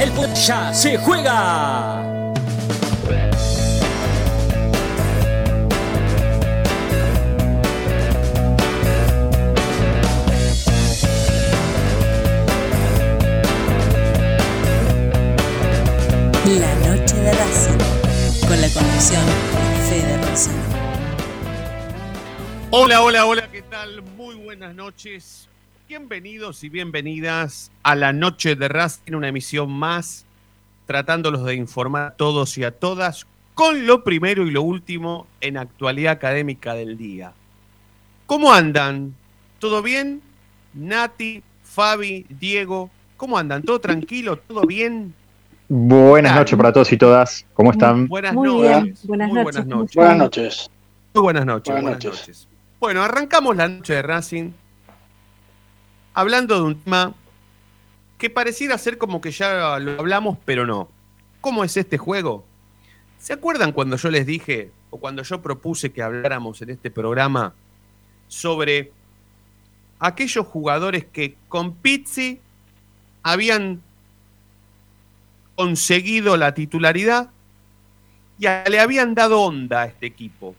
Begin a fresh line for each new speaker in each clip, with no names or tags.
el ya se juega.
La noche de Racing, con la conducción de Fede Racing.
Hola, hola, hola, ¿qué tal? Muy buenas noches. Bienvenidos y bienvenidas a la noche de Racing, una emisión más, tratándolos de informar a todos y a todas con lo primero y lo último en actualidad académica del día. ¿Cómo andan? ¿Todo bien? Nati, Fabi, Diego, ¿cómo andan? ¿Todo tranquilo? ¿Todo bien?
Buenas noches para todos y todas. ¿Cómo están?
Buenas
Muy
noches.
bien, buenas
Muy
noches,
buenas
¿cómo
noches.
Buenas noches.
Muy buenas noches.
Buenas
Buenas,
noches.
noches. Bueno, arrancamos la noche de Racing hablando de un tema que pareciera ser como que ya lo hablamos, pero no. ¿Cómo es este juego? ¿Se acuerdan cuando yo les dije, o cuando yo propuse que habláramos en este programa sobre aquellos jugadores que con Pizzi habían conseguido la titularidad y le habían dado onda a este equipo?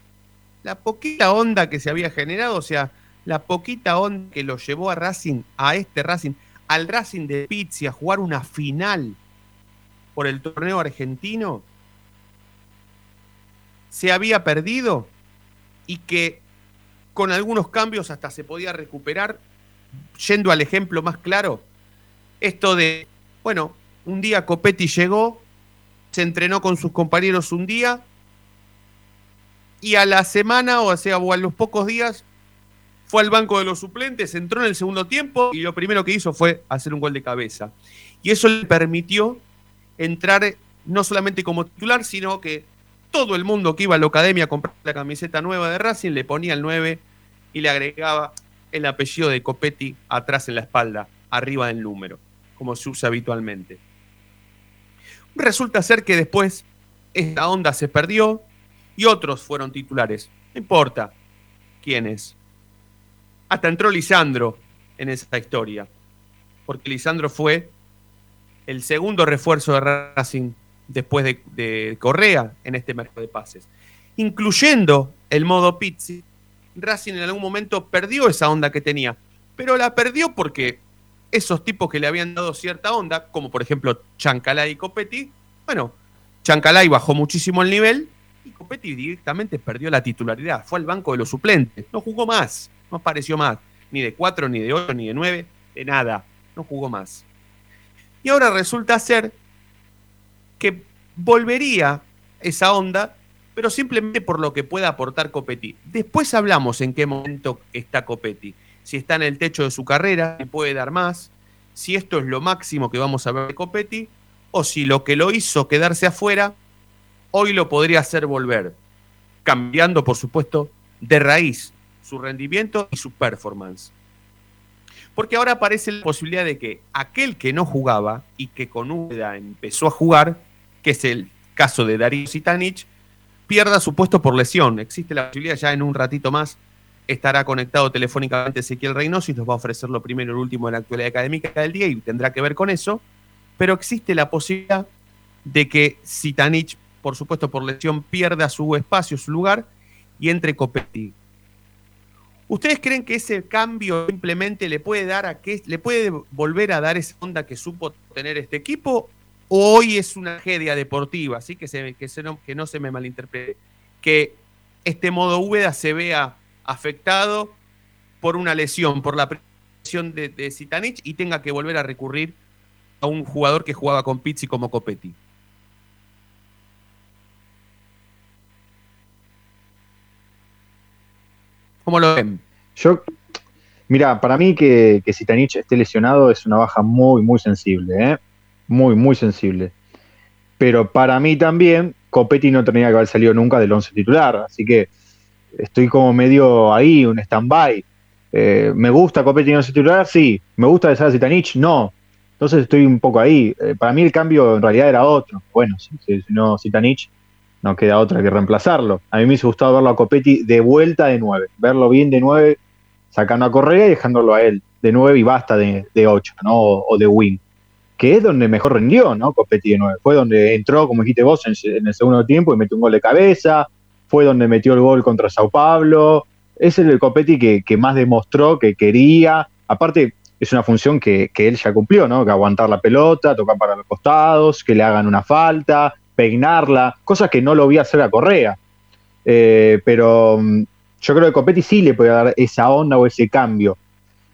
la poquita onda que se había generado, o sea, la poquita onda que lo llevó a Racing, a este Racing, al Racing de Pizzi a jugar una final por el torneo argentino, se había perdido y que con algunos cambios hasta se podía recuperar, yendo al ejemplo más claro, esto de, bueno, un día Copetti llegó, se entrenó con sus compañeros un día, y a la semana, o sea, o a los pocos días, fue al banco de los suplentes, entró en el segundo tiempo y lo primero que hizo fue hacer un gol de cabeza. Y eso le permitió entrar no solamente como titular, sino que todo el mundo que iba a la academia a comprar la camiseta nueva de Racing le ponía el 9 y le agregaba el apellido de Copetti atrás en la espalda, arriba del número, como se usa habitualmente. Resulta ser que después esta onda se perdió, y otros fueron titulares. No importa quiénes. Hasta entró Lisandro en esa historia. Porque Lisandro fue el segundo refuerzo de Racing después de, Correa en este mercado de pases. Incluyendo el modo Pizzi, Racing en algún momento perdió esa onda que tenía. Pero la perdió porque esos tipos que le habían dado cierta onda, como por ejemplo Chancalay y Copetti, bueno, Chancalay bajó muchísimo el nivel y Copetti directamente perdió la titularidad. Fue al banco de los suplentes. No jugó más. No apareció más. Ni de 4, ni de 8, ni de 9. De nada. No jugó más. Y ahora resulta ser que volvería esa onda, pero simplemente por lo que pueda aportar Copetti. Después hablamos en qué momento está Copetti. Si está en el techo de su carrera, puede dar más. Si esto es lo máximo que vamos a ver de Copetti. O si lo que lo hizo quedarse afuera hoy lo podría hacer volver, cambiando, por supuesto, de raíz su rendimiento y su performance. Porque ahora aparece la posibilidad de que aquel que no jugaba y que con Úbeda empezó a jugar, que es el caso de Darío Sitanich, pierda su puesto por lesión. Existe la posibilidad, ya en un ratito más estará conectado telefónicamente Ezequiel Reynoso y nos va a ofrecer lo primero y lo último de la actualidad académica del día y tendrá que ver con eso. Pero existe la posibilidad de que Sitanich por supuesto por lesión, pierda su espacio, su lugar y entre Copetti. ¿Ustedes creen que ese cambio simplemente le puede dar a qué, le puede volver a dar esa onda que supo tener este equipo? ¿O hoy es una tragedia deportiva? Así que, se, que, se no, que no se me malinterprete. Que este modo Úbeda se vea afectado por una lesión, por la presión de, de Zitanich y tenga que volver a recurrir a un jugador que jugaba con Pizzi como Copetti. ¿Cómo lo ven?
Yo, mira, para mí que, que Zitanich esté lesionado es una baja muy, muy sensible, ¿eh? Muy, muy sensible. pero para mí también Copetti no tenía que haber salido nunca del 11 titular, así que estoy como medio ahí, un stand-by. Eh, ¿Me gusta Copetti en 11 titular? Sí. ¿Me gusta de Sara Zitanich? No. Entonces estoy un poco ahí. Eh, para mí el cambio en realidad era otro. Bueno, si, si no Zitanich, no queda otra que reemplazarlo. A mí me hubiese gustado verlo a Copetti de vuelta de 9, verlo bien de 9, sacando a Correa y dejándolo a él de 9 y basta de, de 8, ¿no? O, de wing que es donde mejor rindió, ¿no? Copetti de 9. Fue donde entró, como dijiste vos, en, el segundo tiempo y metió un gol de cabeza. Fue donde metió el gol contra Sao Paulo. Es el Copetti que, que más demostró que quería. Aparte, es una función que, que, él ya cumplió, ¿no? Que aguantar la pelota, tocar para los costados, que le hagan una falta, peinarla, cosas que no lo vi hacer a Correa. Eh, pero mm, yo creo que Copetti sí le puede dar esa onda o ese cambio.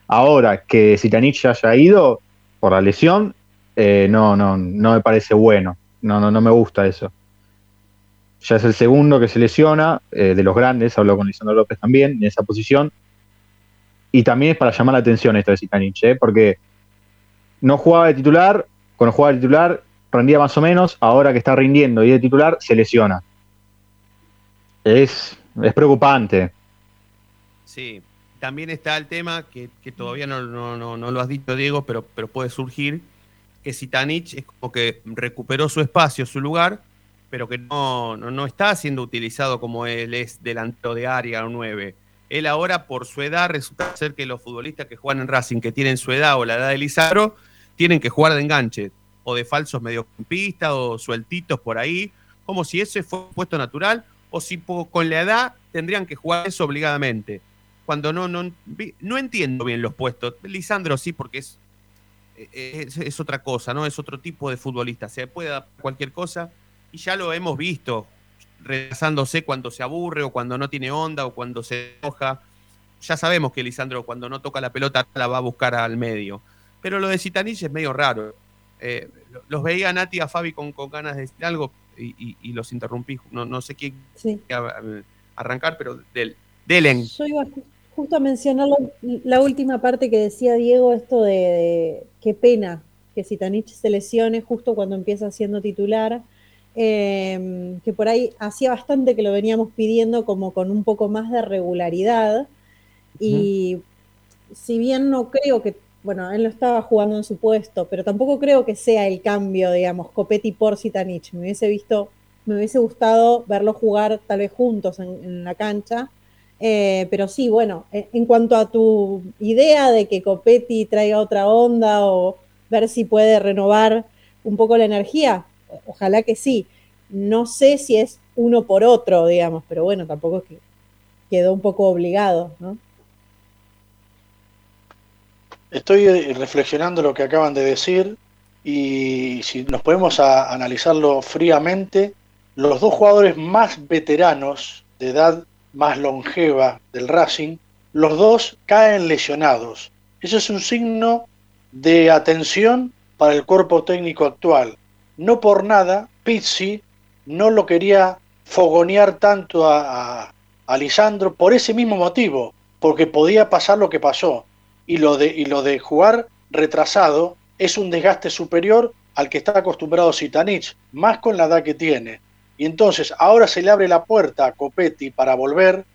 Ahora que Zitanich ya haya ido por la lesión, eh, no, no, no me parece bueno. No, no, no me gusta eso. Ya es el segundo que se lesiona, eh, de los grandes, habló con Lisandro López también, en esa posición. Y también es para llamar la atención esto de Zitanich, ¿eh? porque no jugaba de titular, cuando jugaba de titular rendía más o menos, ahora que está rindiendo y de titular, se lesiona. Es, es preocupante.
Sí, también está el tema que, todavía no, no, no, lo has dicho, Diego, pero, pero puede surgir, que Sitanich es como que recuperó su espacio, su lugar, pero que no, no, está siendo utilizado como él es delantero de área o 9. Él ahora, por su edad, resulta ser que los futbolistas que juegan en Racing, que tienen su edad o la edad de Lizardo, tienen que jugar de enganche, o de falsos mediocampistas, o sueltitos por ahí, como si ese fue un puesto natural, o si con la edad tendrían que jugar eso obligadamente. Cuando no, no, no entiendo bien los puestos. Lisandro sí, porque es es, otra cosa, ¿no? Es otro tipo de futbolista. Se puede dar cualquier cosa y ya lo hemos visto retrasándose cuando se aburre o cuando no tiene onda o cuando se enoja. Ya sabemos que Lisandro cuando no toca la pelota la va a buscar al medio. Pero lo de Citanich es medio raro. Eh, los veía Nati a Fabi con, ganas de decir algo y, los interrumpí. No, no sé quién arrancar, pero del, Delen.
Yo iba justo a mencionar la, última parte que decía Diego, esto de, qué pena que Sitanich se lesione justo cuando empieza siendo titular, em, que por ahí hacía bastante que lo veníamos pidiendo como con un poco más de regularidad. Y si bien no creo que, bueno, él no estaba jugando en su puesto, pero tampoco creo que sea el cambio, digamos, Copetti por Sitanich. Me hubiese visto, me hubiese gustado verlo jugar tal vez juntos en la cancha eh, pero sí, bueno, eh, en cuanto a tu idea de que Copetti traiga otra onda o ver si puede renovar un poco la energía, ojalá que sí. No sé si es uno por otro, digamos, pero bueno, tampoco es que quedó un poco obligado, ¿no?
Estoy eh, reflexionando lo que acaban de decir y si nos podemos analizarlo fríamente, los dos jugadores más veteranos de edad más longeva del Racing, los dos caen lesionados. Eso es un signo de atención para el cuerpo técnico actual. No por nada, Pizzi no lo quería fogonear tanto a, a, Lisandro por ese mismo motivo, porque podía pasar lo que pasó. Y lo de, y lo de jugar retrasado es un desgaste superior al que está acostumbrado Sitanich, más con la edad que tiene. Y entonces ahora se le abre la puerta a Copetti para volver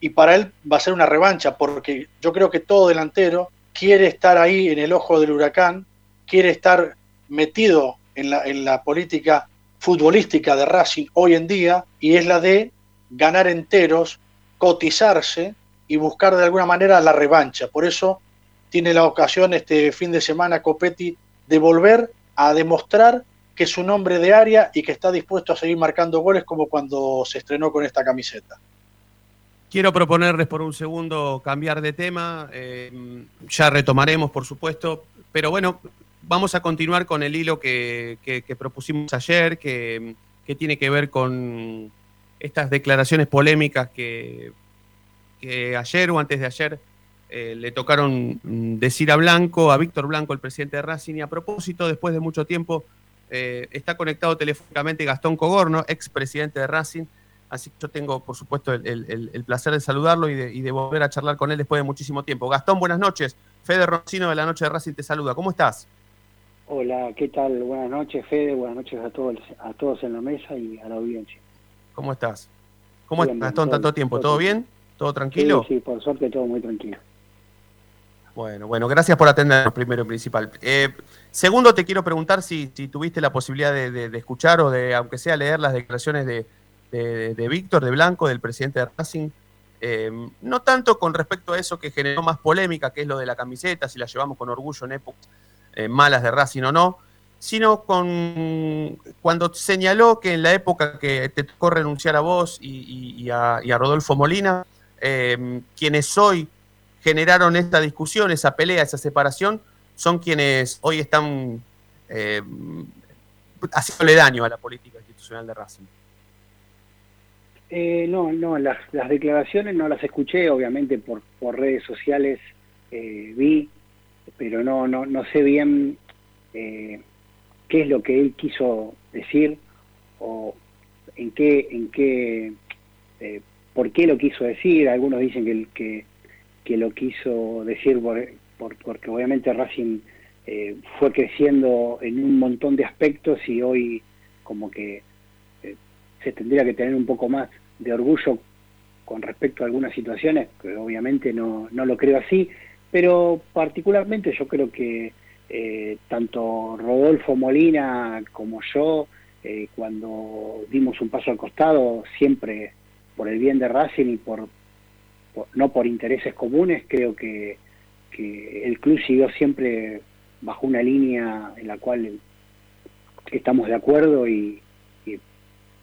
y para él va a ser una revancha porque yo creo que todo delantero quiere estar ahí en el ojo del huracán, quiere estar metido en la, en la política futbolística de Racing hoy en día y es la de ganar enteros, cotizarse y buscar de alguna manera la revancha. Por eso tiene la ocasión este fin de semana Copetti de volver a demostrar que es un hombre de área y que está dispuesto a seguir marcando goles como cuando se estrenó con esta camiseta.
Quiero proponerles por un segundo cambiar de tema, eh, ya retomaremos por supuesto, pero bueno, vamos a continuar con el hilo que, propusimos ayer, que, tiene que ver con estas declaraciones polémicas que, ayer o antes de ayer eh, le tocaron decir a Blanco, a Víctor Blanco, el presidente de Racing, y a propósito, después de mucho tiempo, eh, está conectado telefónicamente Gastón Cogorno, ex presidente de Racing. Así que yo tengo, por supuesto, el, placer de saludarlo y de, volver a charlar con él después de muchísimo tiempo. Gastón, buenas noches. Fede Roncino de la Noche de Racing te saluda. ¿Cómo estás?
Hola, ¿qué tal? Buenas noches, Fede. Buenas noches a todos, a todos en la mesa y a la audiencia.
¿Cómo estás? ¿Cómo
Bien,
estás,
bien,
tanto tiempo?
todo
¿Todo bien? ¿Todo tranquilo?
Sí, sí, por suerte todo muy tranquilo.
Bueno, bueno, gracias por atendernos primero y principal. Eh, segundo, te quiero preguntar si, tuviste la posibilidad de, escuchar o de, aunque sea, leer las declaraciones de, Víctor, de Blanco, del presidente de Racing. Eh, no tanto con respecto a eso que generó más polémica, que es lo de la camiseta, si la llevamos con orgullo en épocas eh, malas de Racing o no, sino con cuando señaló que en la época que te tocó renunciar a vos y a Rodolfo Molina, eh, quienes hoy generaron esta discusión, esa pelea, esa separación, son quienes hoy están eh, haciéndole daño a la política institucional de Racing.
Eh, no, no, las, las declaraciones no las escuché, obviamente por, por redes sociales eh, vi, pero no, no, no sé bien eh, qué es lo que él quiso decir o en qué, en qué, eh, por qué lo quiso decir. Algunos dicen que, que, que lo quiso decir por, por- porque obviamente Racing eh, fue creciendo en un montón de aspectos y hoy como que eh, se tendría que tener un poco más de orgullo con respecto a algunas situaciones, que obviamente no, no lo creo así, pero particularmente yo creo que eh, tanto Rodolfo Molina como yo, eh, cuando dimos un paso al costado, siempre por el bien de Racing y por, por- no por intereses comunes, creo que, que el club siguió siempre bajo una línea en la cual estamos de acuerdo y,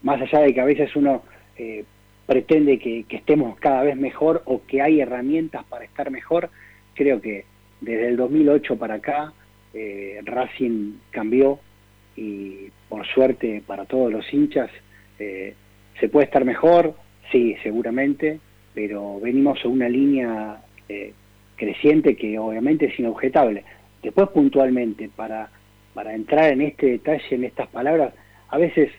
más allá de que a veces uno eh, pretende que, que estemos cada vez mejor o que hay herramientas para estar mejor, creo que desde el 2008 para acá eh, Racing cambió y por suerte para todos los hinchas eh, se puede estar mejor, sí, seguramente, pero venimos en una línea eh, creciente que obviamente es inobjetable. Después puntualmente, para, para entrar en este detalle, en estas palabras, a veces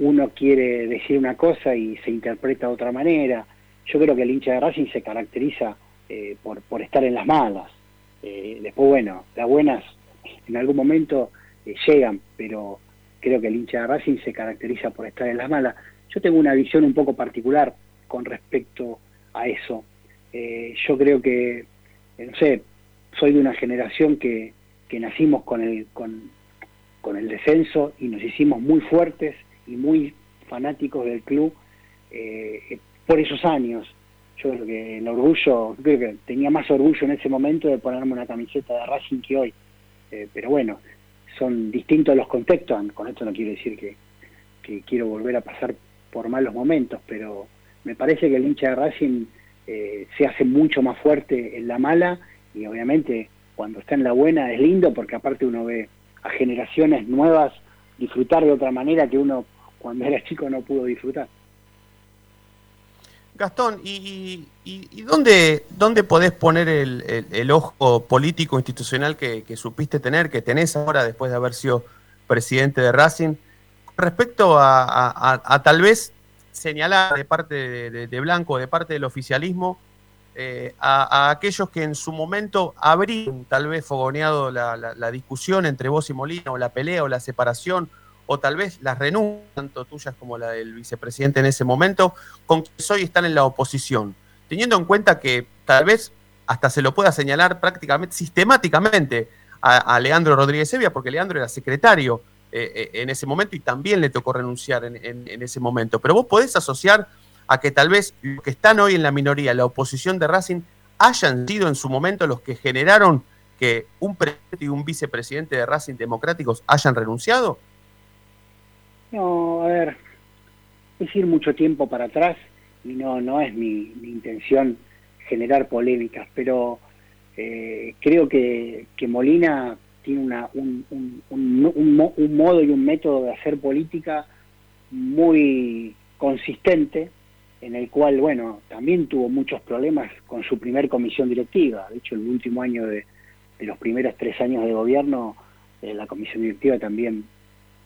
uno quiere decir una cosa y se interpreta de otra manera. Yo creo que el hincha de Racing se caracteriza eh, por, por estar en las malas. Eh, después, bueno, las buenas en algún momento eh, llegan, pero creo que el hincha de Racing se caracteriza por estar en las malas. Yo tengo una visión un poco particular con respecto a eso. Eh, yo creo que, eh, no sé, soy de una generación que, que nacimos con el, con, con el descenso y nos hicimos muy fuertes y muy fanáticos del club eh, por esos años. Yo creo que el orgullo, creo que tenía más orgullo en ese momento de ponerme una camiseta de Racing que hoy. Eh, pero bueno, son distintos los contextos. Con esto no quiero decir que, que quiero volver a pasar por malos momentos, pero me parece que el hincha de Racing eh, se hace mucho más fuerte en la mala y obviamente cuando está en la buena es lindo porque aparte uno ve a generaciones nuevas disfrutar de otra manera que uno cuando era chico no pudo disfrutar.
Gastón, ¿y, y- dónde, dónde podés poner el, ojo político institucional que, supiste tener, que tenés ahora después de haber sido presidente de Racing, respecto a tal vez señalar de parte de, Blanco, de parte del oficialismo, eh, a, aquellos que en su momento habrían tal vez fogoneado la, discusión entre vos y Molina, o la pelea, o la separación, o tal vez las renuncias, tanto tuyas como la del vicepresidente en ese momento, con quienes hoy están en la oposición, teniendo en cuenta que tal vez hasta se lo pueda señalar prácticamente, sistemáticamente a, Leandro Rodríguez Sevilla, porque Leandro era secretario eh, eh, en ese momento y también le tocó renunciar en, ese momento. Pero vos podés asociar a que tal vez los que están hoy en la minoría, la oposición de Racing, hayan sido en su momento los que generaron que un presidente y un vicepresidente de Racing democráticos hayan renunciado?
No, a ver, es ir mucho tiempo para atrás y no, no es mi, intención generar polémicas, pero eh, creo que Molina tiene una, un, un, un, un mo- un modo y un método de hacer política muy consistente, en el cual, bueno, también tuvo muchos problemas con su primer comisión directiva. De hecho, el último año de, de los primeros tres años de gobierno, eh, la comisión directiva también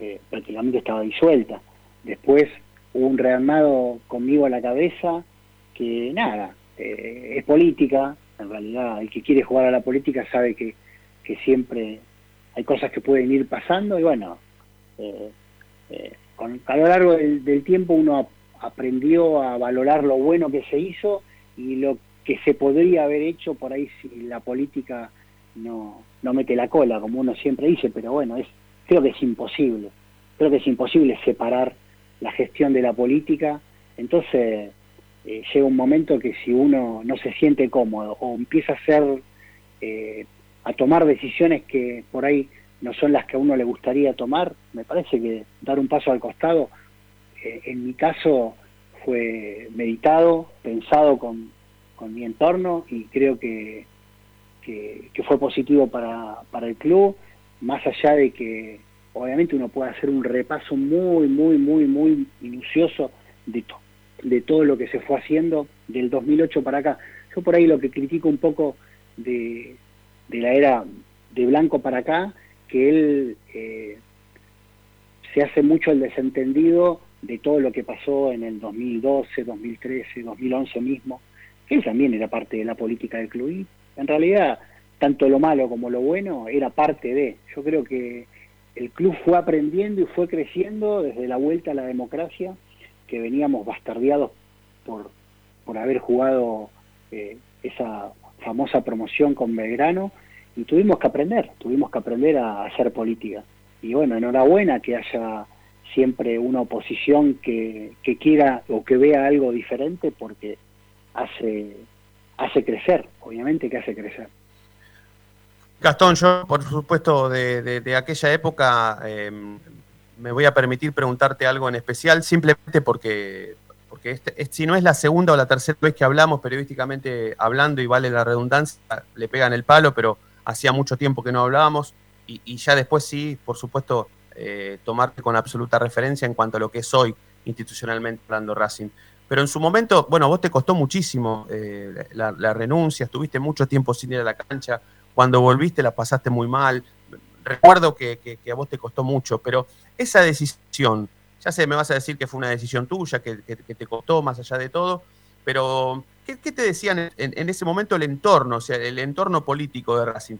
eh, prácticamente estaba disuelta. Después hubo un rearmado conmigo a la cabeza que nada, eh, es política, en realidad el que quiere jugar a la política sabe que, que siempre hay cosas que pueden ir pasando y bueno, eh, eh, con, a lo largo del, tiempo uno aprendió a valorar lo bueno que se hizo y lo que se podría haber hecho por ahí si la política no, no mete la cola, como uno siempre dice, pero bueno, es, creo que es imposible, creo que es imposible separar la gestión de la política, entonces eh, llega un momento que si uno no se siente cómodo o empieza a hacer, eh, a tomar decisiones que por ahí no son las que a uno le gustaría tomar, me parece que dar un paso al costado, eh, en mi caso fue meditado, pensado con, con mi entorno y creo que, que, fue positivo para, para el club, más allá de que obviamente uno puede hacer un repaso muy, muy, muy, muy minucioso de, de todo lo que se fue haciendo del 2008 para acá. Yo por ahí lo que critico un poco de, de la era de Blanco para acá, que él eh, se hace mucho el desentendido de todo lo que pasó en el 2012, 2013, 2011 mismo, que él también era parte de la política del club. Y en realidad, tanto lo malo como lo bueno era parte de. Yo creo que el club fue aprendiendo y fue creciendo desde la vuelta a la democracia, que veníamos bastardeados por, por haber jugado eh, esa famosa promoción con Belgrano, y tuvimos que aprender, tuvimos que aprender a hacer política. Y bueno, enhorabuena que haya siempre una oposición que, que quiera o que vea algo diferente porque hace, hace crecer, obviamente que hace crecer.
Gastón, yo por supuesto de, aquella época em, me voy a permitir preguntarte algo en especial, simplemente porque, porque este, si no es la segunda o la tercera vez que hablamos periodísticamente hablando y vale la redundancia, le pegan el palo, pero hacía mucho tiempo que no hablábamos y, ya después sí, por supuesto, eh, tomarte con absoluta referencia en cuanto a lo que es hoy institucionalmente hablando Racing. Pero en su momento, bueno, vos te costó muchísimo eh, la, renuncia, estuviste mucho tiempo sin ir a la cancha, cuando volviste la pasaste muy mal. Recuerdo que, a vos te costó mucho, pero esa decisión, ya sé, me vas a decir que fue una decisión tuya, que, te costó más allá de todo, pero ¿qué, te decían en, ese momento el entorno, o sea, el entorno político de Racing?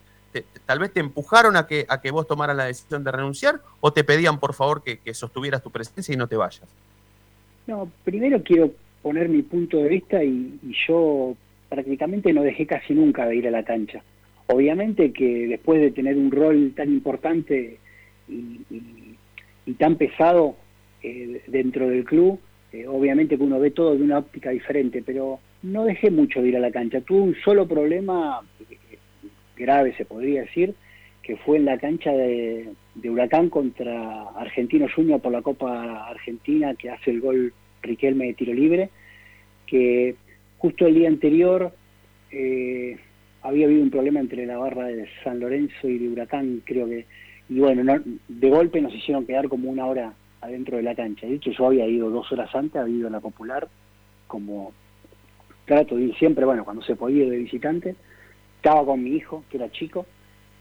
tal vez te empujaron a que, a que vos tomaras la decisión de renunciar o te pedían por favor que sostuvieras tu presencia y no te vayas?
No, primero quiero poner mi punto de vista y, yo prácticamente no dejé casi nunca de ir a la cancha. Obviamente que después de tener un rol tan importante y, tan pesado eh, dentro del club, eh, obviamente que uno ve todo de una óptica diferente, pero no dejé mucho de ir a la cancha. Tuve un solo problema eh, grave, se podría decir, que fue en la cancha de, Huracán contra Argentino Junior por la Copa Argentina, que hace el gol Riquelme de tiro libre, que justo el día anterior eh, había habido un problema entre la barra de San Lorenzo y de Huracán, creo que, y bueno, de golpe nos hicieron quedar como una hora adentro de la cancha. De hecho, yo había ido dos horas antes, había ido a la Popular, como trato de ir siempre, bueno, cuando se podía ir de visitante, estaba con mi hijo, que era chico,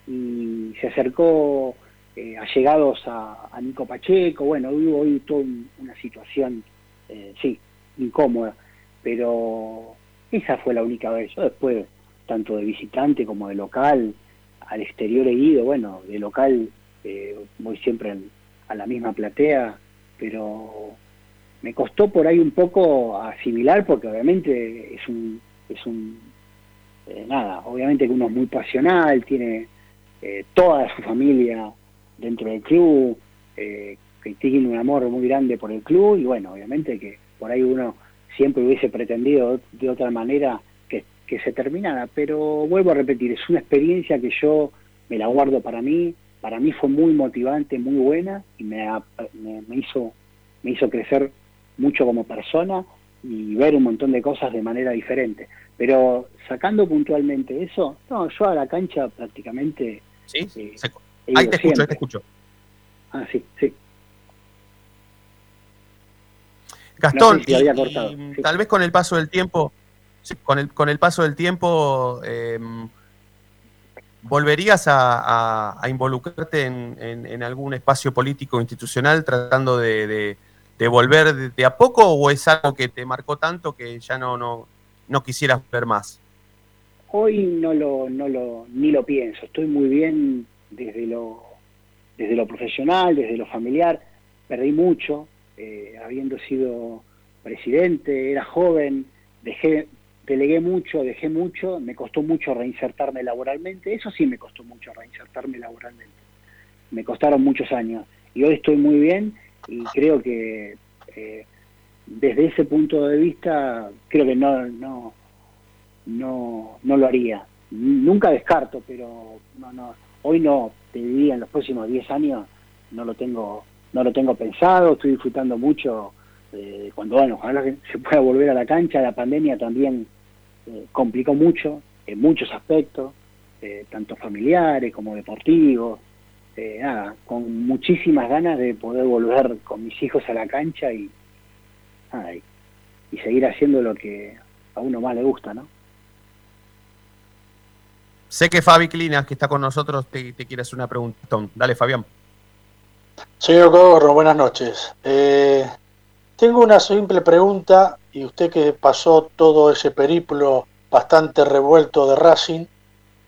y se acercó eh, allegados a, Nico Pacheco, bueno, hubo hoy toda una situación, eh, sí, incómoda, pero esa fue la única vez. Yo después, tanto de visitante como de local, al exterior he ido, bueno, de local eh, voy siempre a la misma platea, pero me costó por ahí un poco asimilar porque obviamente es un, es un eh, nada, obviamente que uno es muy pasional, tiene eh, toda su familia dentro del club, eh, que tiene un amor muy grande por el club y bueno, obviamente que por ahí uno siempre hubiese pretendido de otra manera que, se terminara, pero vuelvo a repetir, es una experiencia que yo me la guardo para mí, para mí fue muy motivante, muy buena y me, me, hizo, me hizo crecer mucho como persona y ver un montón de cosas de manera diferente. Pero sacando puntualmente eso, no, yo a la cancha prácticamente
Sí, eh, ahí te escucho, ahí te escucho.
Ah, sí, sí.
Gastón, tal vez con el paso del tiempo, con el, con el paso del tiempo, em, ¿volverías a, involucrarte en, algún espacio político institucional tratando de, volver de, a poco o es algo que te marcó tanto que ya no, no, quisieras ver más?
Hoy no lo, no lo, ni lo pienso, estoy muy bien desde lo, desde lo profesional, desde lo familiar, perdí mucho, eh, habiendo sido presidente, era joven, dejé, delegué mucho, dejé mucho, me costó mucho reinsertarme laboralmente, eso sí me costó mucho reinsertarme laboralmente, me costaron muchos años y hoy estoy muy bien y creo que eh, desde ese punto de vista creo que no, no, no, no lo haría. Nunca descarto, pero no, no, hoy no, te diría en los próximos 10 años no lo tengo, no lo tengo pensado, estoy disfrutando mucho eh, cuando bueno, ojalá se pueda volver a la cancha, la pandemia también eh, complicó mucho en muchos aspectos, eh, tanto familiares como deportivos, nada, con muchísimas ganas de poder volver con mis hijos a la cancha y, y seguir haciendo lo que a uno más le gusta, ¿no?
Sé que Fabi Clinas, que está con nosotros, te, quiere hacer una pregunta. Dale, Fabián.
Señor Cogorro, buenas noches. Eh, tengo una simple pregunta, y usted que pasó todo ese periplo bastante revuelto de Racing,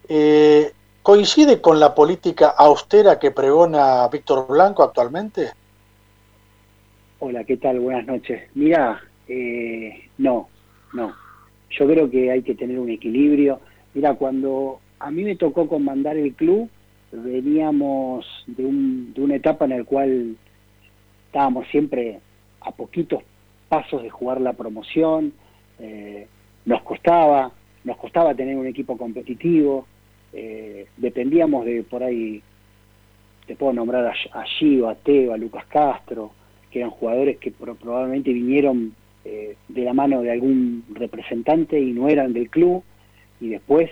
eh, ¿coincide con la política austera que pregona Víctor Blanco actualmente?
Hola, ¿qué tal? Buenas noches. Mira, eh, no, no. Yo creo que hay que tener un equilibrio. Mira, cuando a mí me tocó comandar el club, veníamos de, un, de una etapa en la cual estábamos siempre a poquitos pasos de jugar la promoción, eh, nos costaba, nos costaba tener un equipo competitivo, eh, dependíamos de por ahí, te puedo nombrar a, a Gio, a Teo, a Lucas Castro, que eran jugadores que probablemente vinieron eh, de la mano de algún representante y no eran del club, y después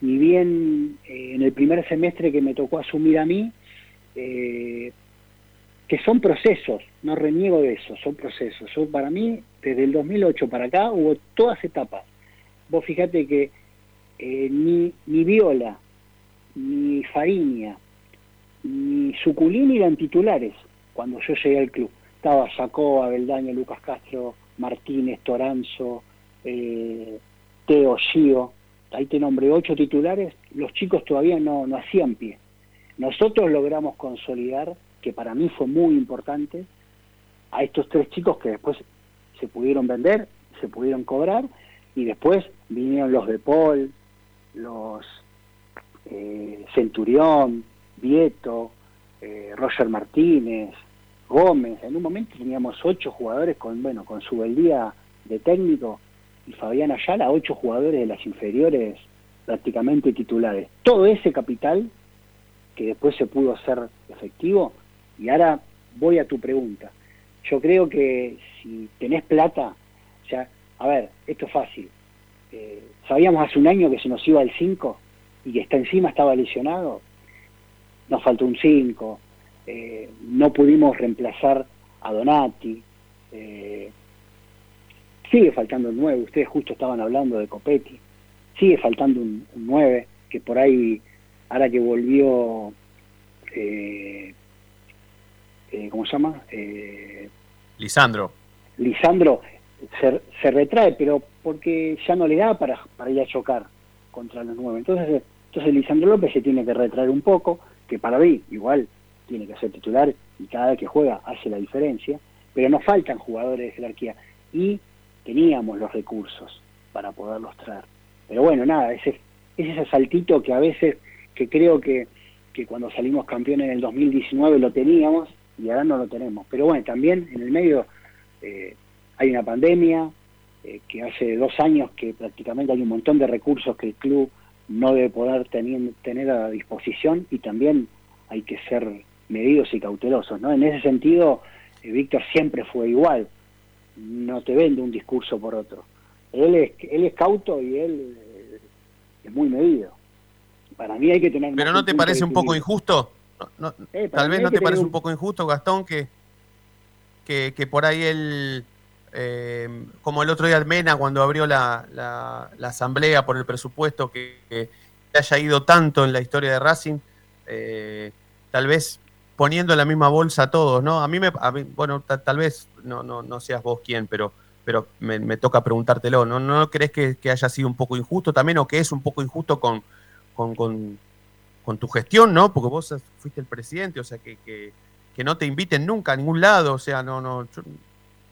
ni bien en el primer semestre que me tocó asumir a mí, que son procesos, no reniego de eso, son procesos. Yo, para mí, desde el 2008 para acá hubo todas etapas. Vos fíjate que eh, ni, ni Viola, ni Fariña, ni Suculini eran titulares cuando yo llegué al club. Estaba Sacó, Abeldaño, Lucas Castro, Martínez, Toranzo, Teo, Gio, ahí te nombré ocho titulares, los chicos todavía no, no hacían pie. Nosotros logramos consolidar, que para mí fue muy importante, a estos tres chicos que después se pudieron vender, se pudieron cobrar, y después vinieron los de Paul, los eh, Centurión, Vieto, eh, Roger Martínez, Gómez. En un momento teníamos ocho jugadores con, bueno, con su beldía de técnico y Fabián Ayala, ocho jugadores de las inferiores prácticamente titulares. Todo ese capital que después se pudo hacer efectivo. Y ahora voy a tu pregunta. Yo creo que si tenés plata, o sea, a ver, esto es fácil. Eh, sabíamos hace un año que se nos iba el 5 y que está encima estaba lesionado. Nos faltó un 5. Eh, no pudimos reemplazar a Donati. Eh, Sigue faltando un 9, ustedes justo estaban hablando de Copetti. Sigue faltando un, 9, que por ahí, ahora que volvió, eh, eh, ¿cómo se llama?
Eh, Lisandro.
Lisandro se, se, retrae, pero porque ya no le da para, para ir a chocar contra los 9. Entonces, entonces Lisandro López se tiene que retraer un poco, que para mí igual tiene que ser titular y cada vez que juega hace la diferencia, pero nos faltan jugadores de jerarquía. Y teníamos los recursos para poderlos traer. Pero bueno, nada, ese, es ese saltito que a veces, que creo que, que cuando salimos campeones en el 2019 lo teníamos y ahora no lo tenemos. Pero bueno, también en el medio eh, hay una pandemia, eh, que hace dos años que prácticamente hay un montón de recursos que el club no debe poder tener, tener a disposición y también hay que ser medidos y cautelosos. ¿no? En ese sentido, eh, Víctor siempre fue igual no te vende un discurso por otro. Él es, él es cauto y él es muy medido. Para mí hay que tener...
¿Pero no te parece un poco injusto? Eh, tal vez no te parece un... poco injusto, Gastón, que, que, por ahí él, eh, como el otro día Almena, cuando abrió la, la, asamblea por el presupuesto, que, que, haya ido tanto en la historia de Racing, tal vez poniendo en la misma bolsa a todos, ¿no? A mí me, bueno, tal vez no, no, no seas vos quien, pero, pero me, toca preguntártelo, ¿no? ¿No crees que, haya sido un poco injusto también o que es un poco injusto con, con, con tu gestión, ¿no? Porque vos fuiste el presidente, o sea, que, que, no te inviten nunca a ningún lado, o sea, no, no.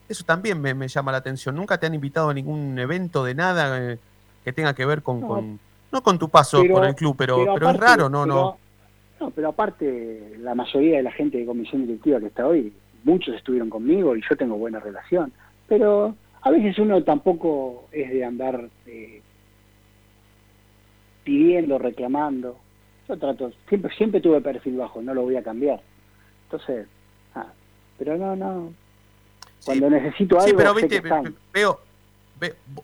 eso también me, llama la atención. Nunca te han invitado a ningún evento de nada eh, que tenga que ver con, no, con, no con tu paso por el club, pero, pero, es raro, ¿no? no
no, pero aparte, la mayoría de la gente de comisión directiva que está hoy, muchos estuvieron conmigo y yo tengo buena relación. Pero a veces uno tampoco es de andar eh, pidiendo, reclamando. Yo trato, siempre, siempre tuve perfil bajo, no lo voy a cambiar. Entonces, ah, pero no, no. Cuando necesito algo. Sí, pero viste,
veo,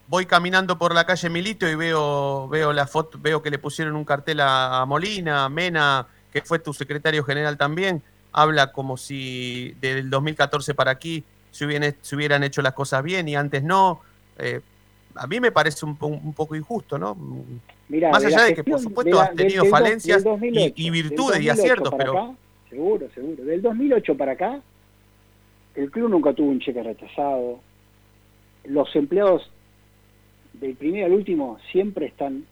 voy caminando por la calle Milito y veo, veo la foto, veo que le pusieron un cartel a Molina, a Mena, que fue tu secretario general también, habla como si desde el 2014 para aquí se hubieran, se hubieran hecho las cosas bien y antes no. Eh, a mí me parece un, poco injusto, ¿no? Más allá de, que, por supuesto, has tenido falencias y, virtudes y aciertos, pero...
seguro, seguro. Del 2008 para acá, el club nunca tuvo un cheque retrasado. Los empleados del primero al último siempre están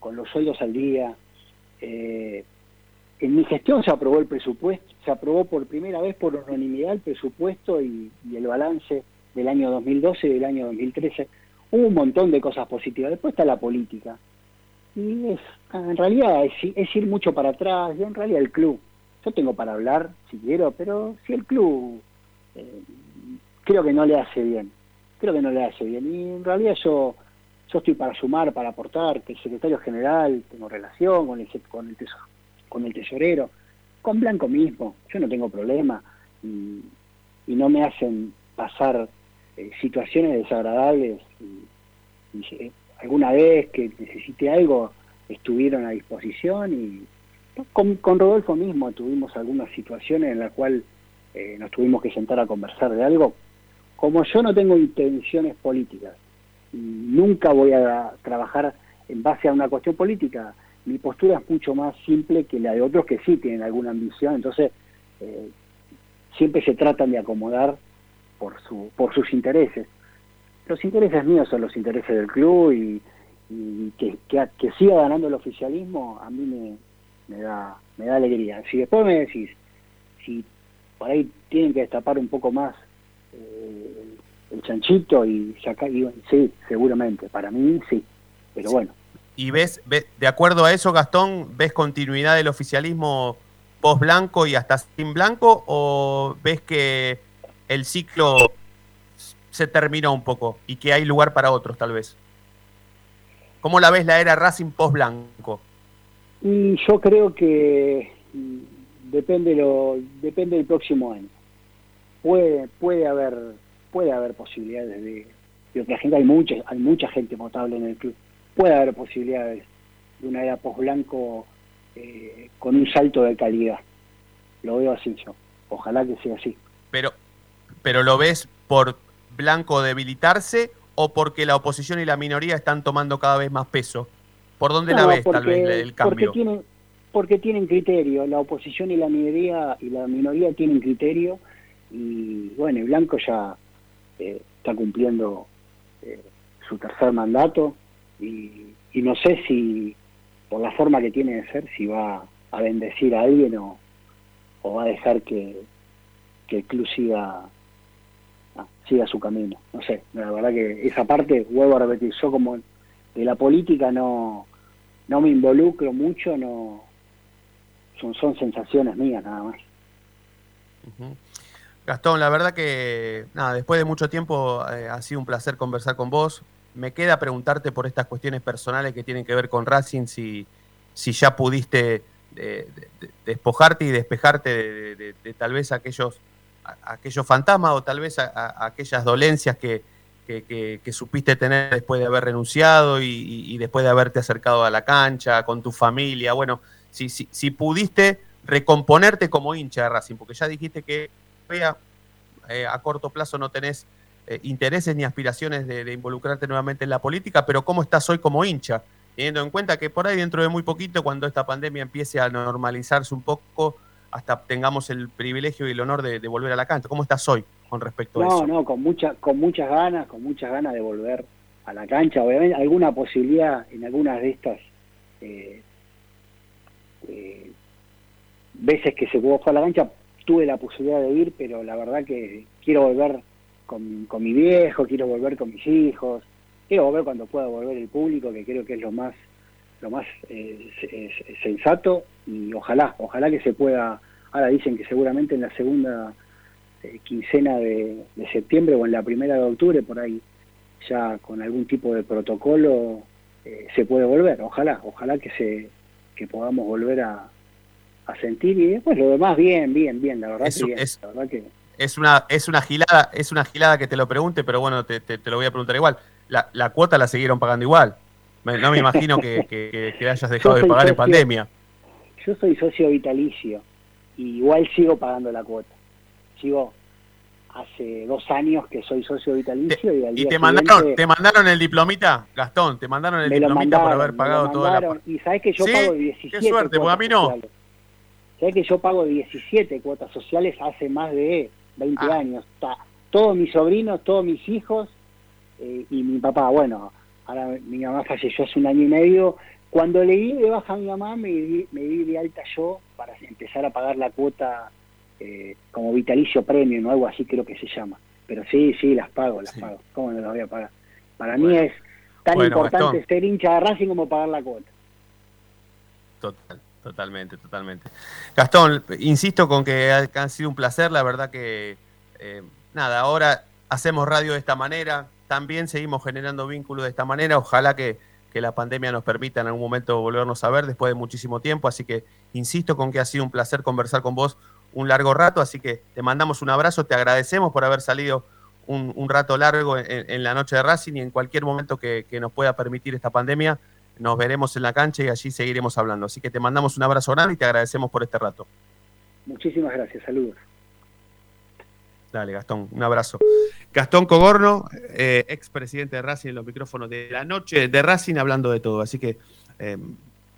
con los sueldos al día. Eh, en mi gestión se aprobó el presupuesto, se aprobó por primera vez por unanimidad el presupuesto y, el balance del año 2012 y del año 2013. Un montón de cosas positivas. Después está la política. Y es, en realidad es, ir mucho para atrás. Y en realidad el club. Yo tengo para hablar si quiero, pero si el club eh, creo que no le hace bien. Creo que no le hace bien. Y en realidad yo yo estoy para sumar, para aportar, que el secretario general tengo relación con el, con el tesoro con el tesorero, con Blanco mismo, yo no tengo problema y, no me hacen pasar eh, situaciones desagradables y, eh, alguna vez que necesite algo estuvieron a disposición y con, Rodolfo mismo tuvimos algunas situaciones en las cuales eh, nos tuvimos que sentar a conversar de algo. Como yo no tengo intenciones políticas, nunca voy a trabajar en base a una cuestión política, mi postura es mucho más simple que la de otros que sí tienen alguna ambición, entonces eh, siempre se tratan de acomodar por, su, por sus intereses. Los intereses míos son los intereses del club y, que, que, siga ganando el oficialismo a mí me, da, me da alegría. Si después me decís, si por ahí tienen que destapar un poco más eh, el, chanchito y sacar, sí, seguramente, para mí sí, pero bueno
y ves, de acuerdo a eso, Gastón, ¿ves continuidad del oficialismo post blanco y hasta sin blanco o ves que el ciclo se terminó un poco y que hay lugar para otros tal vez? ¿Cómo la ves la era Racing post blanco?
Y yo creo que depende lo depende del próximo año. Puede puede haber puede haber posibilidades de, de otra gente, hay mucha hay mucha gente potable en el club puede haber posibilidades de una era post-blanco eh, con un salto de calidad. Lo veo así yo. Ojalá que sea así.
Pero, pero ¿lo ves por blanco debilitarse o porque la oposición y la minoría están tomando cada vez más peso? ¿Por dónde la ves tal vez el cambio?
Porque tienen, porque tienen criterio. La oposición y la minoría y la minoría tienen criterio y bueno, el blanco ya eh, está cumpliendo eh, su tercer mandato y, no sé si, por la forma que tiene de ser, si va a bendecir a alguien o, o va a dejar que, que el club siga, siga su camino. No sé, la verdad que esa parte, vuelvo a repetir, yo como de la política no, no me involucro mucho, no son, son sensaciones mías nada más.
Gastón, la verdad que nada, después de mucho tiempo eh, ha sido un placer conversar con vos me queda preguntarte por estas cuestiones personales que tienen que ver con Racing, si, si ya pudiste despojarte y despejarte de, tal vez aquellos, aquellos fantasmas o tal vez aquellas dolencias que, que, supiste tener después de haber renunciado y, después de haberte acercado a la cancha, con tu familia. Bueno, si, si, si pudiste recomponerte como hincha de Racing, porque ya dijiste que eh, a corto plazo no tenés eh, intereses ni aspiraciones de, involucrarte nuevamente en la política, pero ¿cómo estás hoy como hincha? Teniendo en cuenta que por ahí dentro de muy poquito, cuando esta pandemia empiece a normalizarse un poco, hasta tengamos el privilegio y el honor de, volver a la cancha. ¿Cómo estás hoy con respecto a eso?
No, no, con, mucha, con muchas ganas, con muchas ganas de volver a la cancha. Obviamente, alguna posibilidad en algunas de estas, eh, eh, veces que se pudo jugar la cancha, tuve la posibilidad de ir, pero la verdad que quiero volver con, con mi viejo, quiero volver con mis hijos, quiero volver cuando pueda volver el público, que creo que es lo más lo más eh, sensato y ojalá, ojalá que se pueda, ahora dicen que seguramente en la segunda eh, quincena de, septiembre o en la primera de octubre, por ahí ya con algún tipo de protocolo eh, se puede volver, ojalá, ojalá que se que podamos volver a, a sentir y después lo demás bien, bien, bien, la verdad, que, bien, la verdad que
es una, es una gilada, es una gilada que te lo pregunte, pero bueno, te, te, lo voy a preguntar igual. La, la, cuota la siguieron pagando igual. No me imagino que, que, hayas dejado de pagar en pandemia.
Yo soy socio vitalicio y igual sigo pagando la cuota. Sigo hace dos años que soy socio vitalicio y al
¿Y te mandaron, te mandaron el diplomita, Gastón? ¿Te mandaron el diplomita por haber pagado toda la
Y sabes que yo pago 17
Qué suerte, porque a mí no.
Sabes que yo pago 17 cuotas sociales hace más de 20 ah. años. todos mis sobrinos, todos mis hijos eh, y mi papá. Bueno, ahora mi mamá falleció hace un año y medio. Cuando le di de baja a mi mamá, me di, me di de alta yo para empezar a pagar la cuota eh, como vitalicio premium o algo así creo que se llama. Pero sí, sí, las pago, las pago. ¿Cómo no las voy a pagar? Para mí es tan importante ser hincha de Racing como pagar la cuota.
Total. Totalmente, totalmente. Gastón, insisto con que ha, sido un placer, la verdad que, eh, nada, ahora hacemos radio de esta manera, también seguimos generando vínculos de esta manera, ojalá que, que, la pandemia nos permita en algún momento volvernos a ver después de muchísimo tiempo, así que insisto con que ha sido un placer conversar con vos un largo rato, así que te mandamos un abrazo, te agradecemos por haber salido un, rato largo en, la noche de Racing y en cualquier momento que, que nos pueda permitir esta pandemia nos veremos en la cancha y allí seguiremos hablando. Así que te mandamos un abrazo grande y te agradecemos por este rato.
Muchísimas gracias, saludos.
Dale, Gastón, un abrazo. Gastón Cogorno, eh, ex presidente de Racing en los micrófonos de la noche de Racing, hablando de todo. Así que eh,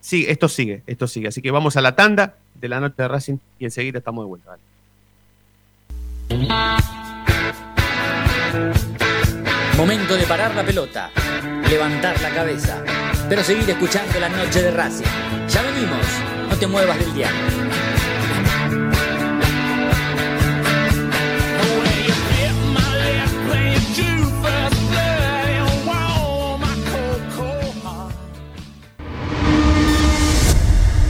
sí, esto sigue, esto sigue. Así que vamos a la tanda de la noche de Racing y enseguida estamos de vuelta.
Momento de parar la pelota, levantar la cabeza pero seguir escuchando la noche de Racing. Ya venimos, no te muevas del diario.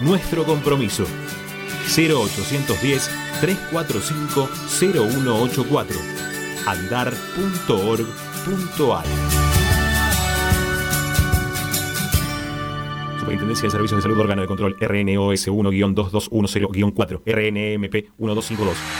nuestro compromiso. 0810 345 0184. andar.org.ar
Superintendencia de Servicios de Salud, órgano de control RNOS 1-2210-4, RNMP 1252.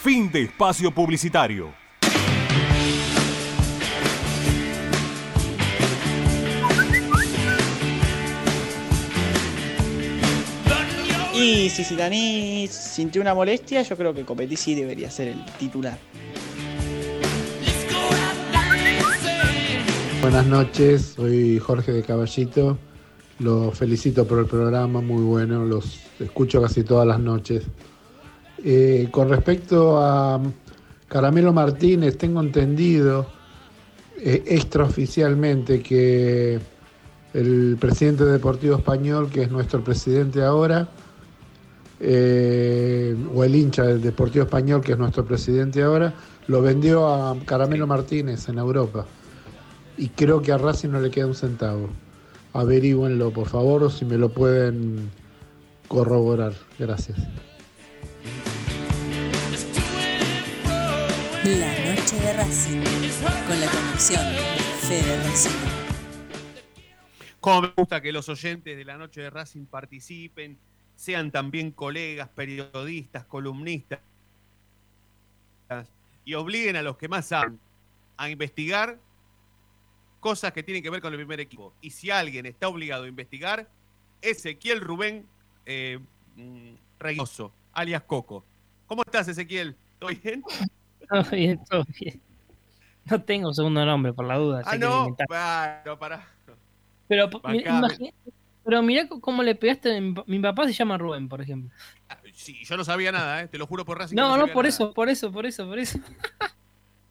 Fin de espacio publicitario.
Y si Zitanich sintió una molestia, yo creo que Copetti sí debería ser el titular.
Buenas noches, soy Jorge de Caballito. Los felicito por el programa, muy bueno, los escucho casi todas las noches. Eh, con respecto a Caramelo Martínez, tengo entendido eh, extraoficialmente que el presidente deportivo español, que es nuestro presidente ahora, eh, o el hincha del Deportivo Español, que es nuestro presidente ahora, lo vendió a Caramelo Martínez en Europa. Y creo que a Racing no le queda un centavo. Averígüenlo, por favor, o si me lo pueden corroborar. Gracias.
La noche de Racing, con la Racing.
Como me gusta que los oyentes de la noche de Racing participen, sean también colegas, periodistas, columnistas, y obliguen a los que más saben a investigar cosas que tienen que ver con el primer equipo. Y si alguien está obligado a investigar, Ezequiel Rubén eh, mm, Reynoso, alias Coco. ¿Cómo estás, Ezequiel? ¿Todo bien?
Todo bien, todo bien. No tengo segundo nombre, por la duda.
Ah, no,
inventar.
para, para.
Pero,
Bancame.
mi- imagina- pero mirá cómo le pegaste. Mi, mi papá se llama Rubén, por ejemplo.
Sí, yo no sabía nada, ¿eh? te lo juro por Racing.
No, no, por
nada.
eso, por eso, por eso, por eso.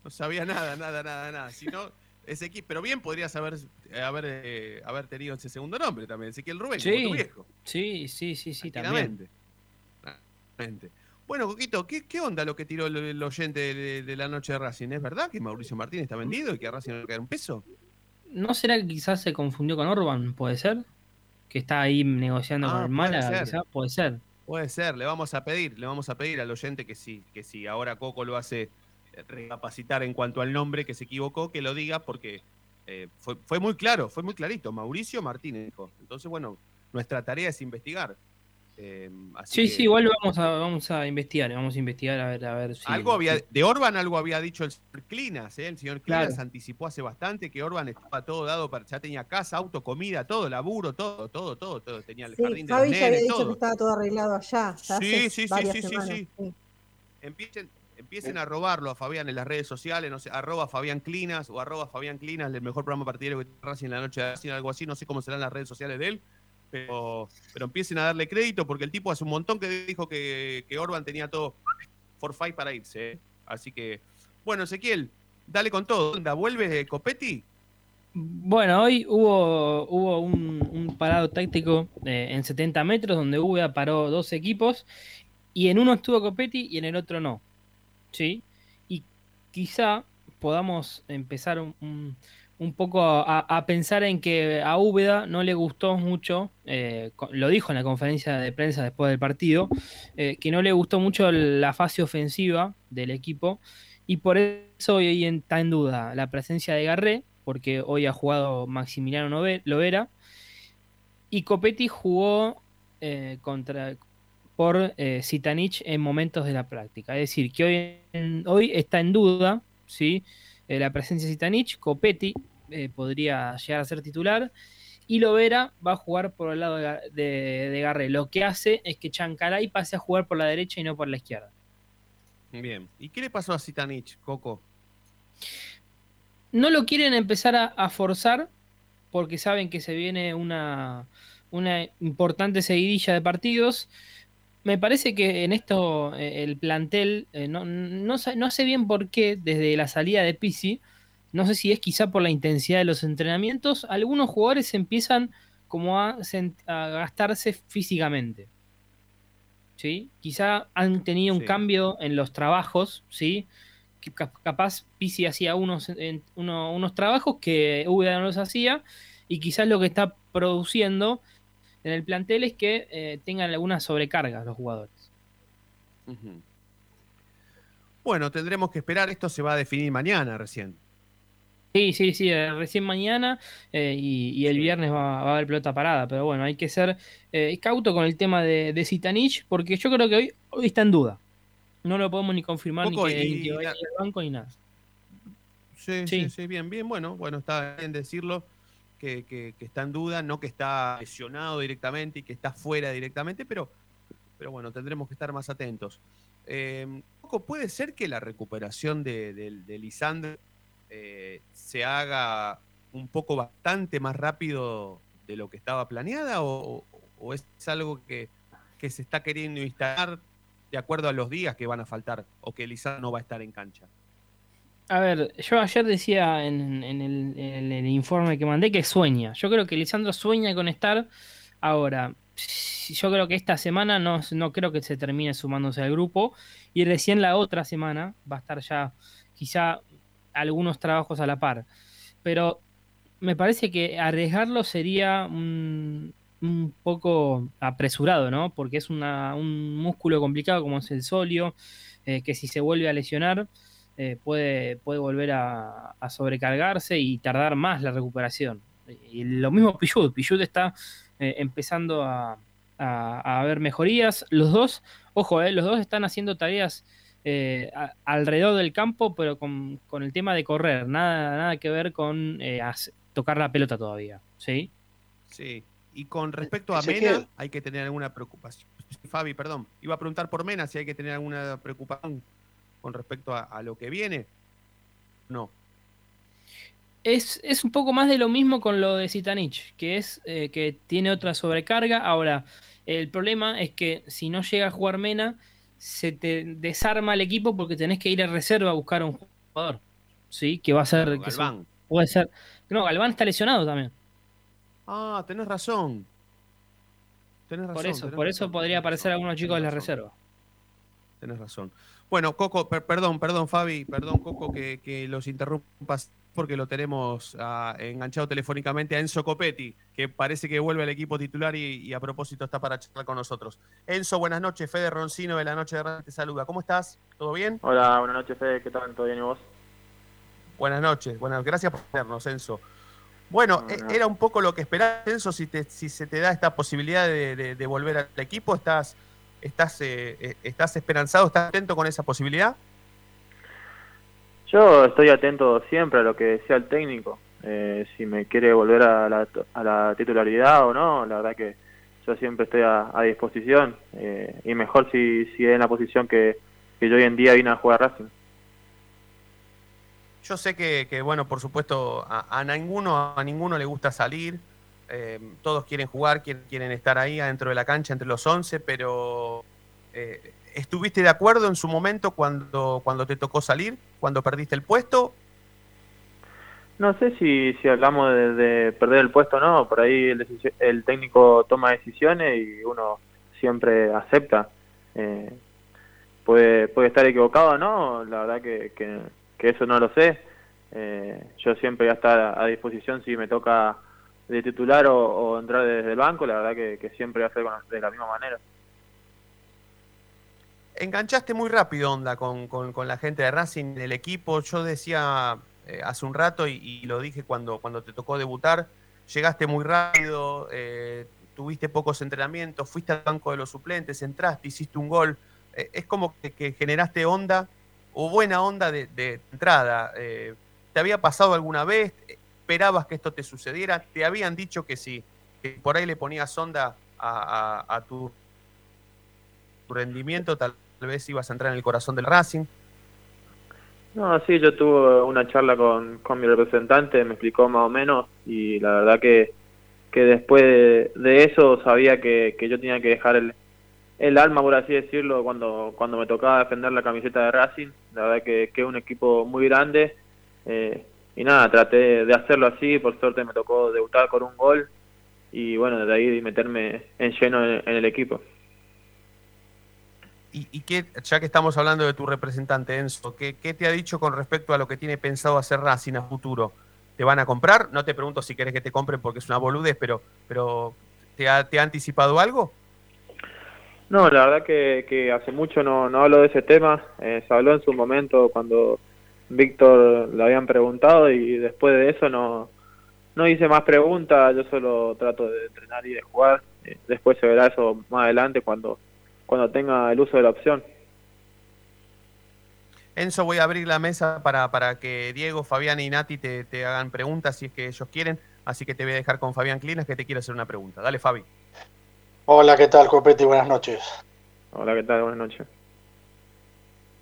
No sabía nada, nada, nada, nada. Si no, Ezequiel, pero bien podrías haber, eh, haber, eh, haber tenido ese segundo nombre también, Ezequiel Rubén, como tu
Sí,
viejo.
sí, sí, sí, sí, también.
Bueno, Coquito, ¿qué, qué onda lo que tiró el, el oyente de, de la noche de Racing? ¿Es verdad que Mauricio Martínez está vendido y que a Racing no le queda un peso?
¿No será que quizás se confundió con Orban? ¿Puede ser? Que está ahí negociando
Ah,
con el
puede
Málaga,
ser.
Puede ser.
Puede ser, le vamos a pedir, le vamos a pedir al oyente que sí, que sí. Ahora Coco lo hace recapacitar en cuanto al nombre que se equivocó, que lo diga porque eh, fue, fue muy claro, fue muy clarito. Mauricio Martínez dijo. Entonces, bueno, nuestra tarea es investigar. Eh, así
Sí,
que-
sí, igual vamos a, vamos a investigar, vamos a investigar a ver, a ver si.
Algo había, de Orban algo había dicho el señor Clinas, ¿eh? el señor Clinas
Claro.
anticipó hace bastante que Orban estaba todo dado, para, ya tenía casa, auto, comida, todo, laburo, todo, todo, todo, todo. tenía el
Sí,
jardín de
Fabi
los
ya había
nenes,
dicho
todo.
que estaba todo arreglado allá. ya
Sí,
hace
sí, sí,
varias
sí, sí. sí. Empiecen, empiecen a robarlo a Fabián en las redes sociales, no sé, arroba Fabián Clinas o arroba Fabián Clinas, el mejor programa partidario que tiene Racing en la noche de Racing, algo así, no sé cómo serán las redes sociales de él, pero, pero empiecen a darle crédito porque el tipo hace un montón que dijo que, que Orban tenía todo for five para irse. ¿eh? Así que, bueno, Ezequiel, dale con todo. Onda, ¿Vuelve Copetti?
Bueno, hoy hubo, hubo un, parado táctico eh, en 70 metros donde UBA paró dos equipos y en uno estuvo Copetti y en el otro no. ¿Sí? Y quizá podamos empezar un- un poco a, pensar en que a Úbeda no le gustó mucho, eh, lo dijo en la conferencia de prensa después del partido, eh, que no le gustó mucho la fase ofensiva del equipo y por eso hoy está en duda la presencia de Garré, porque hoy ha jugado Maximiliano Lovera, y Copetti jugó eh, contra, por Zitanich en momentos de la práctica. Es decir, que hoy, hoy está en duda ¿sí? Eh, la presencia de Zitanich, Copetti eh, podría llegar a ser titular, y Lovera va a jugar por el lado de, de, de Garré. Lo que hace es que Chancalay pase a jugar por la derecha y no por la izquierda.
Bien. ¿Y qué le pasó a Zitanich, Coco?
No lo quieren empezar a, a forzar porque saben que se viene una, una importante seguidilla de partidos. Me parece que en esto eh, el plantel eh, no, no, sa- no sé bien por qué desde la salida de Pisi, no sé si es quizá por la intensidad de los entrenamientos, algunos jugadores empiezan como a, gastarse físicamente. ¿Sí? Quizá han tenido un
Sí.
cambio en los trabajos, ¿sí? Capaz Pisi hacía unos, en- uno- unos trabajos que Úbeda no los hacía y quizás lo que está produciendo en el plantel es que eh, tengan alguna sobrecarga los jugadores.
Bueno, tendremos que esperar. Esto se va a definir mañana recién.
Sí, sí, sí, eh, recién mañana eh, y, y el viernes va, va a haber pelota parada, pero bueno, hay que ser eh, cauto con el tema de, de Zitanich porque yo creo que hoy, hoy está en duda. No lo podemos ni confirmar ni que,
y
ni que vaya al banco ni nada.
Sí, sí, sí, bien, bien. Bueno, bueno, está bien decirlo que, que- está en duda, no que está lesionado directamente y que está fuera directamente, pero, pero bueno, tendremos que estar más atentos. Eh, ¿puede ser que la recuperación de, Lisandro eh, se haga un poco bastante más rápido de lo que estaba planeada o, o es algo que, que se está queriendo instalar de acuerdo a los días que van a faltar o que Lisandro no va a estar en cancha?
A ver, yo ayer decía en, en el, informe que mandé que sueña. Yo creo que Lisandro sueña con estar. Ahora, yo creo que esta semana no, no creo que se termine sumándose al grupo. Y recién la otra semana va a estar ya quizá algunos trabajos a la par. Pero me parece que arriesgarlo sería un, un poco apresurado, ¿no? Porque es una- un músculo complicado como es el solio, eh, que si se vuelve a lesionar eh, puede, puede volver a, a sobrecargarse y tardar más la recuperación. Y lo mismo Pichud, Pichud está eh, empezando a, a- a ver mejorías. Los dos, ojo, eh, los dos están haciendo tareas eh, a- alrededor del campo, pero con, con el tema de correr, nada, nada que ver con eh, tocar la pelota todavía. ¿Sí?
Sí. Y con respecto a. Mena, hay que tener alguna preocupación. Fabi, perdón. Iba a preguntar por Mena si hay que tener alguna preocupación con respecto a, a lo que viene. No.
Es, es un poco más de lo mismo con lo de Zitanich, que es eh, que tiene otra sobrecarga. Ahora, el problema es que si no llega a jugar Mena, se te desarma el equipo porque tenés que ir a reserva a buscar a un jugador. ¿Sí? Que va a ser. Se-
Galván.
puede ser. No, Galván está lesionado también.
Ah, tenés razón. Tenés razón.
Por eso, por eso
razón,
podría aparecer algunos chicos de la reserva.
Tenés razón. Bueno, Coco, per- perdón, perdón, Fabi, perdón, Coco, que, que los interrumpas porque lo tenemos ah, enganchado telefónicamente a Enzo Copetti, que parece que vuelve al equipo titular y, y a propósito está para charlar con nosotros. Enzo, buenas noches. Fede Roncino de la Noche de Radio te saluda. ¿Cómo estás? ¿Todo bien?
Hola, buenas noches, Fede. ¿Qué tal? ¿Todo bien y vos?
Buenas noches. Buenas, gracias por tenernos, Enzo. Bueno,
No,
e- era un poco lo que esperabas, Enzo, si, te- si se te da esta posibilidad de, de- de volver al equipo, ¿estás, estás, eh, estás esperanzado, estás atento con esa posibilidad?
Yo estoy atento siempre a lo que decía el técnico. Eh, si me quiere volver a la, a la titularidad o no, la verdad que yo siempre estoy a, a disposición. eh, y mejor si, si es en la posición que, que yo hoy en día vine a jugar a Racing.
Yo sé que, que, bueno, por supuesto, a, a ninguno, a ninguno le gusta salir. Eh, todos quieren jugar, quieren, quieren estar ahí adentro de la cancha entre los 11, pero eh, ¿estuviste de acuerdo en su momento cuando, cuando te tocó salir, cuando perdiste el puesto?
No sé si, si hablamos de, de perder el puesto o no, por ahí el, el técnico toma decisiones y uno siempre acepta. Eh, puede, puede estar equivocado o no, la verdad que, que, que eso no lo sé. Eh, yo siempre voy a estar a disposición si me toca de titular o, entrar desde el banco, la verdad que, siempre con- de la misma manera.
enganchaste muy rápido, onda, con, con- la gente de Racing, el equipo. Yo decía eh, hace un rato y, lo dije cuando, cuando te tocó debutar, llegaste muy rápido, eh, tuviste pocos entrenamientos, fuiste al banco de los suplentes, entraste, hiciste un gol. Eh, es como que, que generaste onda o buena onda de, de entrada. Eh, ¿Te había pasado alguna vez? ¿Esperabas que esto te sucediera? ¿Te habían dicho que sí, que por ahí le ponías onda a, a- tu rendimiento, tal vez ibas a entrar en el corazón del Racing.
No, sí, yo tuve una charla con, con mi representante, me explicó más o menos y la verdad que, que después de, de eso sabía que, que yo tenía que dejar el, el alma, por así decirlo, cuando, cuando me tocaba defender la camiseta de Racing. La verdad que, que es un equipo muy grande. Eh, y nada, traté de hacerlo así. Por suerte me tocó debutar con un gol. Y bueno, desde ahí meterme en lleno en, en el equipo.
¿Y, y qué, ya que estamos hablando de tu representante, Enzo, ¿qué, ¿qué te ha dicho con respecto a lo que tiene pensado hacer Racing a futuro? ¿Te van a comprar? No te pregunto si querés que te compren porque es una boludez, pero, pero ¿te ha, te ha anticipado algo?
No, la verdad que, que hace mucho no, no hablo de ese tema. Eh, se habló en su momento cuando Víctor le habían preguntado y después de eso no, no hice más preguntas. Yo solo trato de entrenar y de jugar. Eh, después se verá eso más adelante cuando, cuando tenga el uso de la opción.
Enzo, voy a abrir la mesa para, para que Diego, Fabián y Nati te, te hagan preguntas si es que ellos quieren. Así que te voy a dejar con Fabián Clinas que te quiere hacer una pregunta. Dale, Fabi.
Hola, ¿qué tal, Copetti? Buenas noches.
Hola, ¿qué tal? Buenas noches.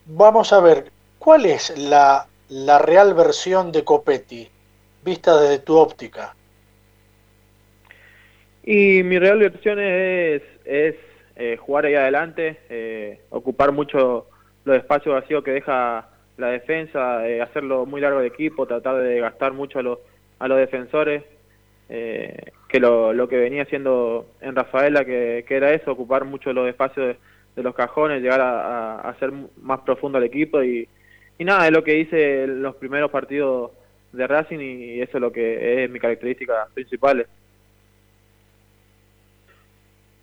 Vamos a ver, ¿cuál es la, la real versión de Copetti, vista desde tu óptica?
Y mi real versión es, es eh, jugar ahí adelante, eh, ocupar mucho los espacios vacíos que deja la defensa, eh, hacerlo muy largo de equipo, tratar de gastar mucho a los, a los defensores, eh, que lo, lo que venía haciendo en Rafaela, que, que era eso, ocupar mucho los espacios de, los cajones, llegar a, a, a hacer más profundo al equipo y, y nada, es lo que hice en los primeros partidos de Racing y eso es lo que es mi característica principal.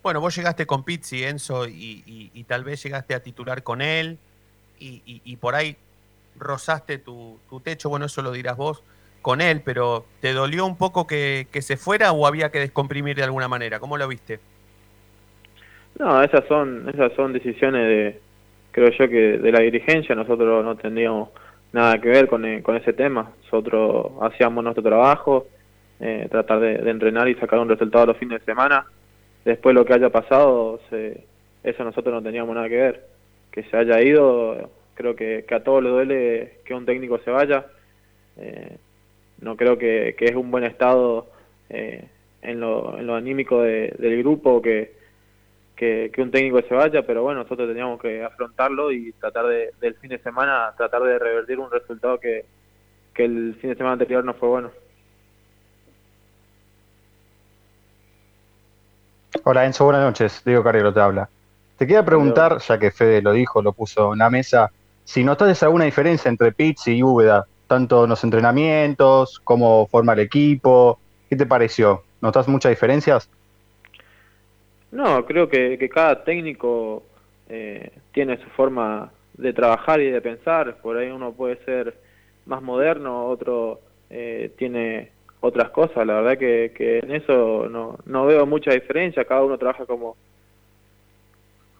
Bueno, vos llegaste con Pizzi, Enzo, y, y, y tal vez llegaste a titular con él, y, y, y por ahí rozaste tu, tu, techo, bueno, eso lo dirás vos, con él, pero ¿te dolió un poco que, que, se fuera o había que descomprimir de alguna manera? ¿Cómo lo viste?
No, esas son, esas son decisiones de, creo yo que de la dirigencia, nosotros no tendríamos nada que ver con, con ese tema, nosotros hacíamos nuestro trabajo, eh, tratar de, entrenar y sacar un resultado los fines de semana, después lo que haya pasado, se, eso nosotros no teníamos nada que ver. Que se haya ido, creo que, que a todos le duele que un técnico se vaya. Eh, no creo que, que, es un buen estado eh, en, lo, en, lo, anímico de, del grupo que, que, que, un técnico se vaya, pero bueno, nosotros teníamos que afrontarlo y tratar de, del fin de semana, tratar de revertir un resultado que, que el fin de semana anterior no fue bueno.
Hola Enzo, buenas noches. Diego Carrero te habla. Te quería preguntar, ya que Fede lo dijo, lo puso en la mesa, si notas alguna diferencia entre Pizzi y Úbeda, tanto en los entrenamientos, cómo forma el equipo, ¿qué te pareció? ¿Notas muchas diferencias?
No, creo que, que cada técnico eh, tiene su forma de trabajar y de pensar. Por ahí uno puede ser más moderno, otro eh, tiene otras cosas. La verdad que, que en eso no, no veo mucha diferencia. Cada uno trabaja como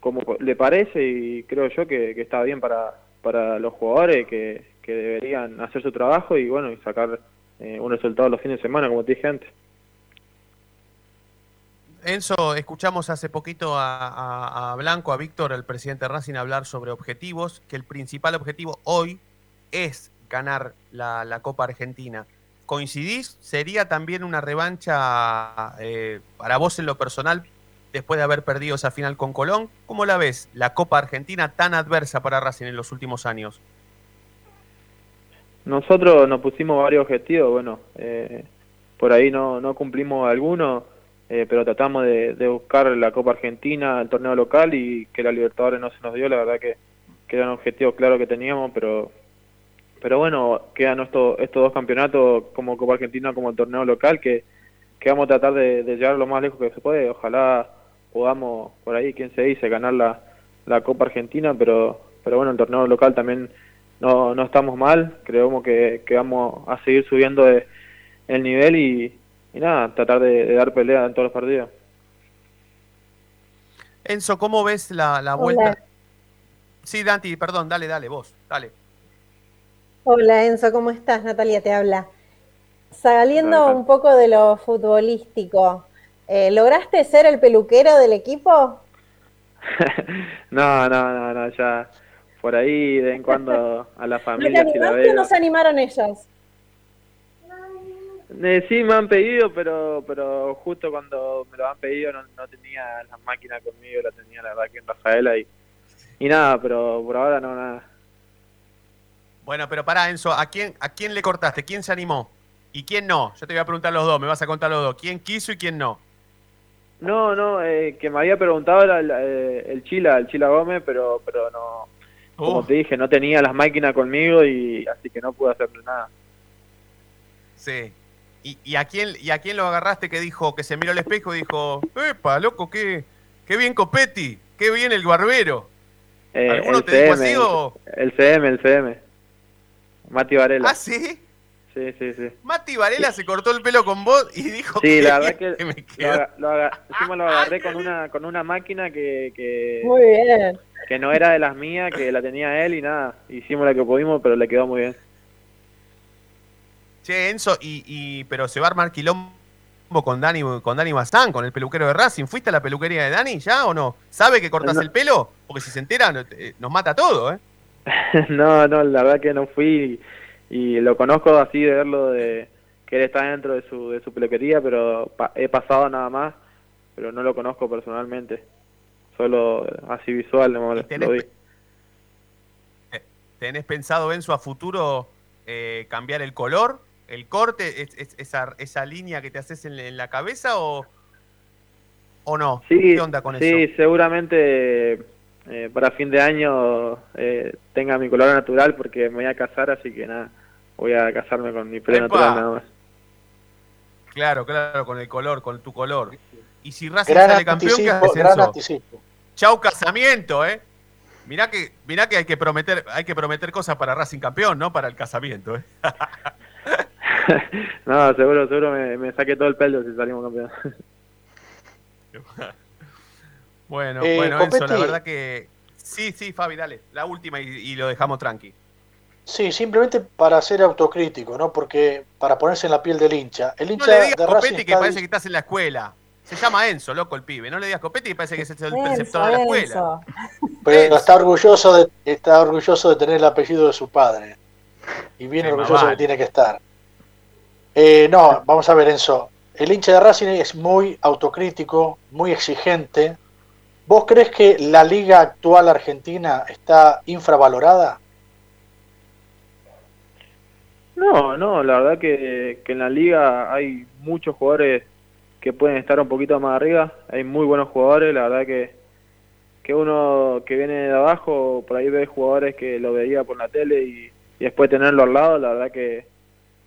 como le parece y creo yo que, que está bien para, para los jugadores que, que, deberían hacer su trabajo y bueno y sacar eh, un resultado los fines de semana como te dije antes.
Enzo, escuchamos hace poquito a, Blanco, a Víctor, el presidente de Racing, hablar sobre objetivos, que el principal objetivo hoy es ganar la, la Copa Argentina. ¿Coincidís? ¿Sería también una revancha eh, para vos en lo personal después de haber perdido esa final con Colón. ¿Cómo la ves, la Copa Argentina tan adversa para Racing en los últimos años?
Nosotros nos pusimos varios objetivos, bueno, eh, por ahí no, no cumplimos algunos, eh, pero tratamos de, de, buscar la Copa Argentina, el torneo local y que la Libertadores no se nos dio, la verdad que, era un objetivo claro que teníamos, pero pero bueno, quedan estos, estos dos campeonatos como Copa Argentina como el torneo local que, que vamos a tratar de, llegar lo más lejos que se puede, ojalá podamos por ahí, quien se dice, ganar la, la Copa Argentina, pero pero bueno, el torneo local también no, no estamos mal, creemos que, que vamos a seguir subiendo de, el nivel y, y nada, tratar de, de, dar pelea en todos los partidos.
Enzo, ¿cómo ves la, la vuelta? Hola. Sí, Dante, perdón, dale, dale, vos, dale.
Hola Enzo, ¿cómo estás? Natalia te habla. Saliendo un poco de lo futbolístico, eh, ¿lograste ser el peluquero del equipo?
no, no, no, no, ya por ahí de vez en cuando a la
¿No te
familia si la
animaste o
veo.
no se animaron ellas?
Eh, sí, me han pedido, pero pero justo cuando me lo han pedido no, no tenía las máquinas conmigo, la tenía la verdad que en Rafaela y, y nada, pero por ahora no, nada.
Bueno, pero pará, Enzo, ¿a quién, ¿a quién le cortaste? ¿Quién se animó? ¿Y quién no? Yo te voy a preguntar los dos, me vas a contar los dos. ¿Quién quiso y quién no?
No, no, eh, que me había preguntado era el, eh, el Chila, el Chila Gómez, pero pero no, como te dije, no tenía las máquinas conmigo y así que no pude hacerle nada.
Sí. ¿Y, y a quién, ¿Y a quién lo agarraste que dijo, que se miró al espejo y dijo, epa, loco, qué, qué bien Copetti, qué bien el barbero?
Eh,
¿Alguno
el
te dijo
CM,
así o...?
El CM, el CM. Mati Varela.
¿Ah, sí?
Sí, sí, sí.
Mati Varela se cortó el pelo con vos y dijo
Sí,
que
la verdad que
me
lo,
quedó.
lo aga- encima lo agarré con una con una máquina que, que,
Muy bien.
que no era de las mías, que la tenía él y nada. Hicimos la que pudimos, pero le quedó muy bien.
Che, Enzo, y, y, pero se va a armar quilombo con Dani, con Dani Bazán, con el peluquero de Racing. ¿Fuiste a la peluquería de Dani ya o no? ¿Sabe que cortás
No.
el pelo? Porque si se entera no- eh, nos mata todo, ¿eh?
no, no, la verdad que no fui y, y lo conozco así de verlo de que él está dentro de su, de su peluquería, pero pa- he pasado nada más, pero no lo conozco personalmente. Solo así visual, no, lo
tenés
vi.
¿Tenés pensado, Enzo, a futuro eh, cambiar el color, el corte, es- es- esa, esa línea que te haces en, en la cabeza o, o no?
Sí,
¿Qué onda con
sí,
eso?
seguramente eh, para fin de año eh, tenga mi color natural porque me voy a casar, así que nada, voy a casarme con mi pelo natural nada más.
Claro, claro, con el color, con tu color. Y si Racing
Gran
sale campeón, ¿qué haces,
gran anticipo.
Chau casamiento, ¿eh? Mirá que, mirá que hay que prometer, hay que prometer cosas para Racing campeón, no para el casamiento, ¿eh?
No, seguro, seguro me, me saqué todo el pelo si salimos campeón.
Bueno,
Eh,
bueno, Enzo, la verdad que. Sí, sí, Fabi, dale. La última y, y lo dejamos tranqui.
Sí, simplemente para ser autocrítico, ¿no? Porque para ponerse en la piel del hincha. El
No
hincha
le digas
de Racing
Copetti que
está
parece que estás en la escuela. Se llama Enzo, loco, el pibe. No le digas Copetti que parece que es el preceptor de la escuela.
Enzo.
Pero está orgulloso de está orgulloso de tener el apellido de su padre y bien orgulloso que tiene que estar. Eh, no, vamos a ver Enzo. El hincha de Racing es muy autocrítico, muy exigente. ¿Vos crees que la liga actual argentina está infravalorada?
No, no, la verdad que, que en la liga hay muchos jugadores que pueden estar un poquito más arriba, hay muy buenos jugadores, la verdad que, que uno que viene de abajo, por ahí ve jugadores que lo veía por la tele y, y después tenerlo al lado, la verdad que,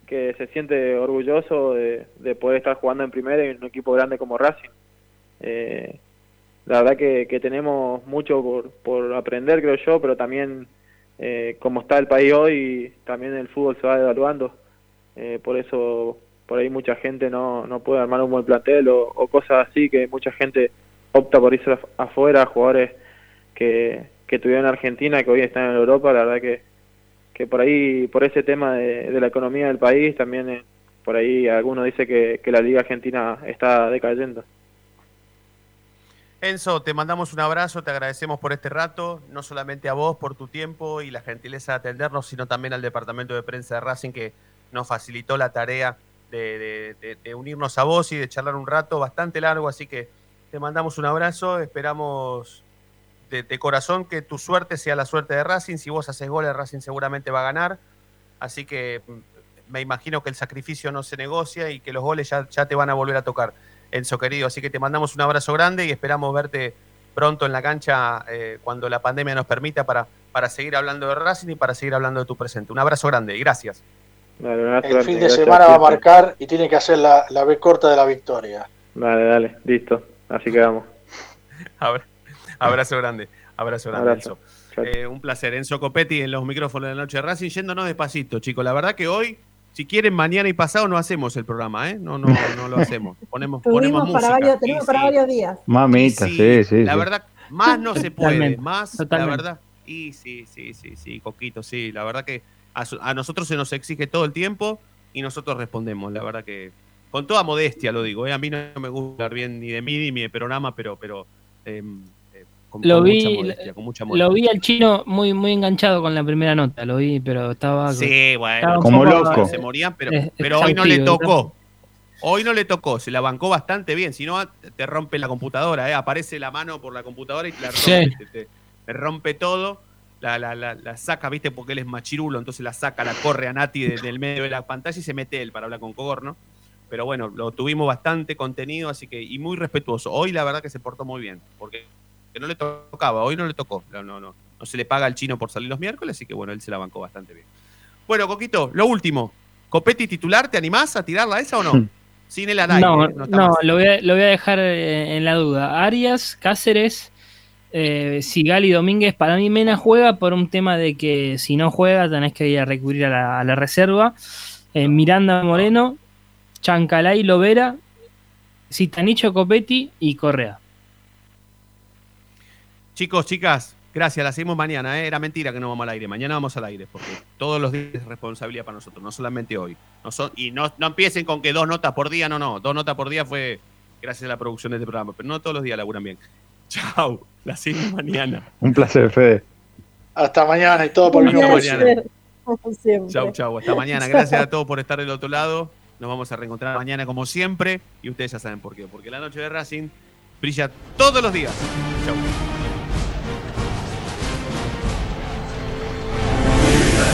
que se siente orgulloso de, de poder estar jugando en primera en un equipo grande como Racing. Eh, la verdad que, que tenemos mucho por, por aprender, creo yo, pero también eh, como está el país hoy, también el fútbol se va devaluando. Eh, por eso, por ahí mucha gente no, no puede armar un buen plantel o, cosas así, que mucha gente opta por irse af- afuera, jugadores que, que tuvieron en Argentina, que hoy están en Europa, la verdad que, que por ahí, por ese tema de, la economía del país, también eh, por ahí algunos dice que, la Liga Argentina está decayendo.
Enzo, te mandamos un abrazo, te agradecemos por este rato, no solamente a vos por tu tiempo y la gentileza de atendernos, sino también al departamento de prensa de Racing que nos facilitó la tarea de- de unirnos a vos y de charlar un rato bastante largo, así que te mandamos un abrazo, esperamos de, de corazón que tu suerte sea la suerte de Racing, si vos haces goles Racing seguramente va a ganar, así que mm, me imagino que el sacrificio no se negocia y que los goles ya, ya te van a volver a tocar. Enzo querido. Así que te mandamos un abrazo grande y esperamos verte pronto en la cancha eh, cuando la pandemia nos permita para, para seguir hablando de Racing y para seguir hablando de tu presente. Un abrazo grande y gracias.
Dale, un abrazo
El
grande,
fin de
gracias
semana va a marcar y tiene que hacer la, la B corta de la victoria.
Dale, dale, listo, así quedamos.
Abra- Abrazo grande. Abrazo grande,
Abrazo.
Enzo. Eh, un placer. Enzo Copetti en los micrófonos de la noche de Racing, yéndonos despacito, chicos. La verdad que hoy, si quieren, mañana y pasado no hacemos el programa, ¿eh? No, no, no lo hacemos. Ponemos, ponemos
para varios, tenemos para varios días.
Mamita, sí, sí.
La verdad, más no se puede.
Totalmente,
Más,
totalmente.
la verdad. Y sí, sí, sí, sí, Coquito, sí. La verdad que a, nosotros se nos exige todo el tiempo y nosotros respondemos. La verdad que, con toda modestia lo digo, ¿eh? A mí no me gusta hablar bien ni de mí ni de mi programa, pero, pero eh, con,
Lo
con
vi,
mucha modestia, con mucha
Lo vi al chino muy, muy enganchado con la primera nota, lo vi, pero estaba.
Sí, bueno,
Como loco.
se morían, pero, pero hoy no le tocó. Hoy no le tocó, se la bancó bastante bien. Si no, te rompe la computadora, ¿eh? aparece la mano por la computadora y te la rompe,
Sí.
te, te- te rompe todo. La, la, la, la saca, ¿viste? Porque él es machirulo, entonces la saca, la corre a Nati de- del medio de la pantalla y se mete él para hablar con Cogorno. Pero bueno, lo tuvimos bastante contenido, así que, y muy respetuoso. Hoy la verdad que se portó muy bien, porque que no le tocaba, hoy no le tocó. No, no, no. No se le paga al chino por salir los miércoles, así que bueno, él se la bancó bastante bien. Bueno, Coquito, lo último. Copetti titular, ¿te animás a tirarla esa o no? Sin el aire.
No,
¿eh?
no,
más.
lo voy, a, lo voy a dejar eh, en la duda. Arias, Cáceres, eh, Sigali Domínguez, para mí Mena juega por un tema de que si no juega tenés que ir a recurrir a la, a la reserva. Eh, Miranda Moreno, Chancalay Lovera, Citanicho Copetti y Correa.
Chicos, chicas, gracias, la seguimos mañana, ¿eh? Era mentira que no vamos al aire. Mañana vamos al aire, porque todos los días es responsabilidad para nosotros, no solamente hoy. No son, y no, no empiecen con que dos notas por día, no, no. Dos notas por día fue gracias a la producción de este programa, pero no todos los días laburan bien. Chau, la seguimos mañana.
Un placer, Fede.
Hasta mañana y todo por el mismo
mañana.
siempre.
Chau, chau. Hasta mañana. Gracias a todos por estar del otro lado. Nos vamos a reencontrar mañana como siempre. Y ustedes ya saben por qué. Porque la noche de Racing brilla todos los días. Chau.